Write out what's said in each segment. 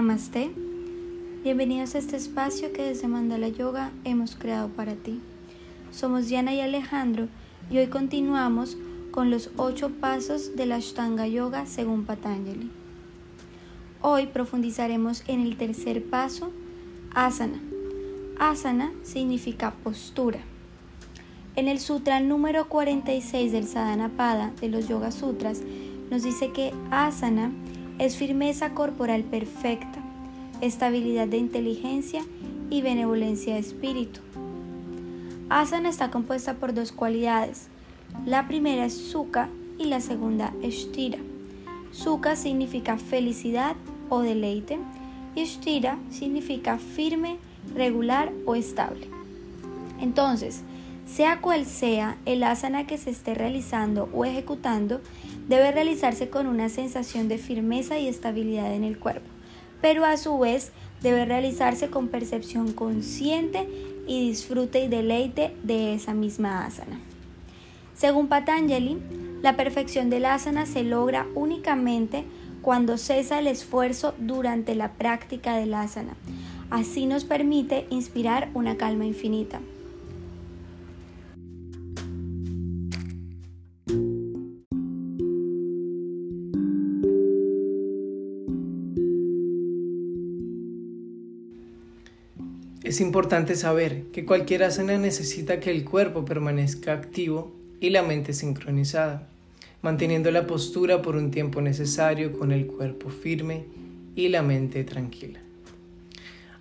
Namaste. Bienvenidos a este espacio que desde Mandala Yoga hemos creado para ti. Somos Diana y Alejandro y hoy continuamos con los ocho pasos de la Ashtanga Yoga según Patanjali. Hoy profundizaremos en el tercer paso, asana. Asana significa postura. En el sutra número 46 del Sadhanapada de los Yoga Sutras nos dice que asana es firmeza corporal perfecta, estabilidad de inteligencia y benevolencia de espíritu. Asana está compuesta por dos cualidades. La primera es sukha y la segunda es sthira. Sukha significa felicidad o deleite y sthira significa firme, regular o estable. Entonces, sea cual sea el asana que se esté realizando o ejecutando, debe realizarse con una sensación de firmeza y estabilidad en el cuerpo, pero a su vez debe realizarse con percepción consciente y disfrute y deleite de esa misma asana. Según Patanjali, la perfección del asana se logra únicamente cuando cesa el esfuerzo durante la práctica del asana. Así nos permite inspirar una calma infinita. Es importante saber que cualquier asana necesita que el cuerpo permanezca activo y la mente sincronizada, manteniendo la postura por un tiempo necesario con el cuerpo firme y la mente tranquila.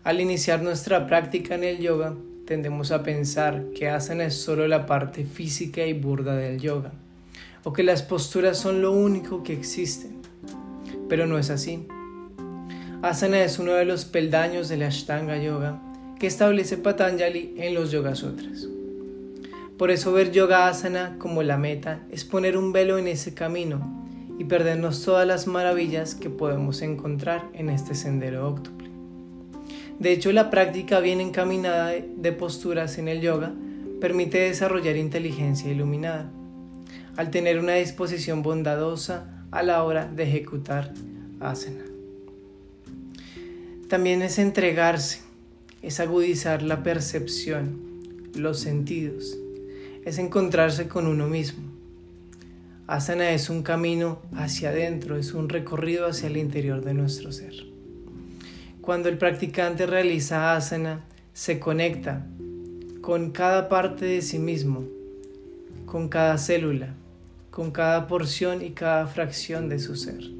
Al iniciar nuestra práctica en el yoga, tendemos a pensar que asana es solo la parte física y burda del yoga, o que las posturas son lo único que existen. Pero no es así. Asana es uno de los peldaños de la Ashtanga Yoga que establece Patanjali en los Yoga Sutras. Por eso ver Yoga Asana como la meta es poner un velo en ese camino y perdernos todas las maravillas que podemos encontrar en este sendero óctuple. De hecho, la práctica bien encaminada de posturas en el yoga permite desarrollar inteligencia iluminada, al tener una disposición bondadosa a la hora de ejecutar asana. También es entregarse, es agudizar la percepción, los sentidos, es encontrarse con uno mismo. Asana es un camino hacia adentro, es un recorrido hacia el interior de nuestro ser. Cuando el practicante realiza asana, se conecta con cada parte de sí mismo, con cada célula, con cada porción y cada fracción de su ser.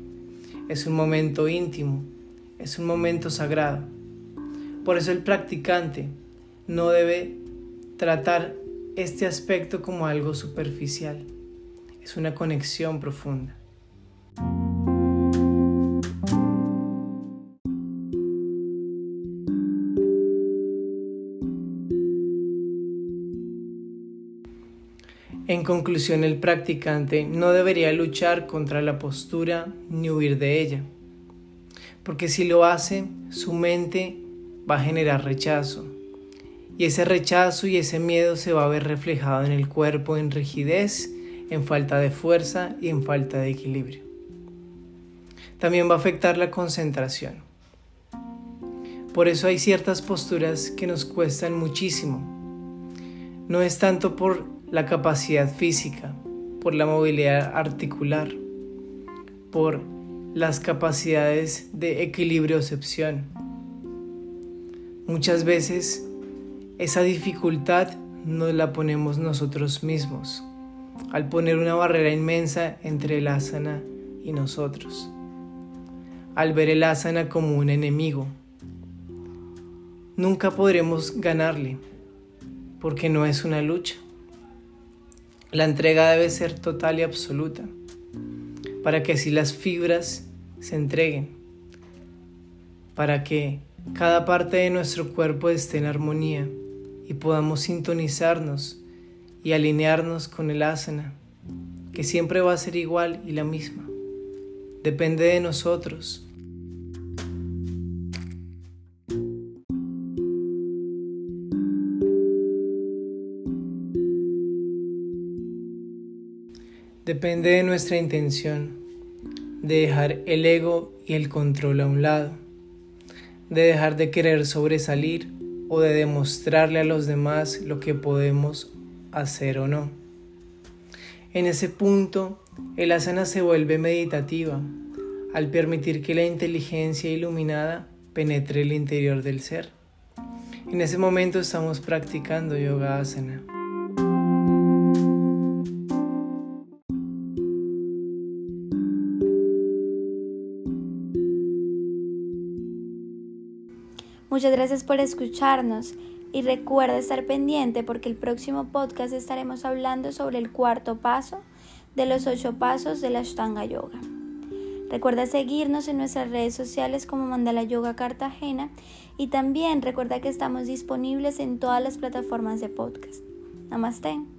Es un momento íntimo, es un momento sagrado por eso el practicante no debe tratar este aspecto como algo superficial. Es una conexión profunda. En conclusión, el practicante no debería luchar contra la postura ni huir de ella, porque si lo hace, su mente va a generar rechazo. Y ese rechazo y ese miedo se va a ver reflejado en el cuerpo en rigidez, en falta de fuerza y en falta de equilibrio. También va a afectar la concentración. Por eso hay ciertas posturas que nos cuestan muchísimo. No es tanto por la capacidad física, por la movilidad articular, por las capacidades de equilibriocepción Muchas veces esa dificultad nos la ponemos nosotros mismos al poner una barrera inmensa entre el asana y nosotros, al ver el asana como un enemigo. Nunca podremos ganarle porque no es una lucha. La entrega debe ser total y absoluta para que así las fibras se entreguen, para que cada parte de nuestro cuerpo esté en armonía y podamos sintonizarnos y alinearnos con el asana, que siempre va a ser igual y la misma. Depende de nosotros. Depende de nuestra intención de dejar el ego y el control a un lado de dejar de querer sobresalir o de demostrarle a los demás lo que podemos hacer o no. En ese punto, el asana se vuelve meditativa al permitir que la inteligencia iluminada penetre el interior del ser. En ese momento estamos practicando yoga asana. Muchas gracias por escucharnos y recuerda estar pendiente porque el próximo podcast estaremos hablando sobre el cuarto paso de los ocho pasos de la Ashtanga Yoga. Recuerda seguirnos en nuestras redes sociales como Mandala Yoga Cartagena y también recuerda que estamos disponibles en todas las plataformas de podcast. Namaste.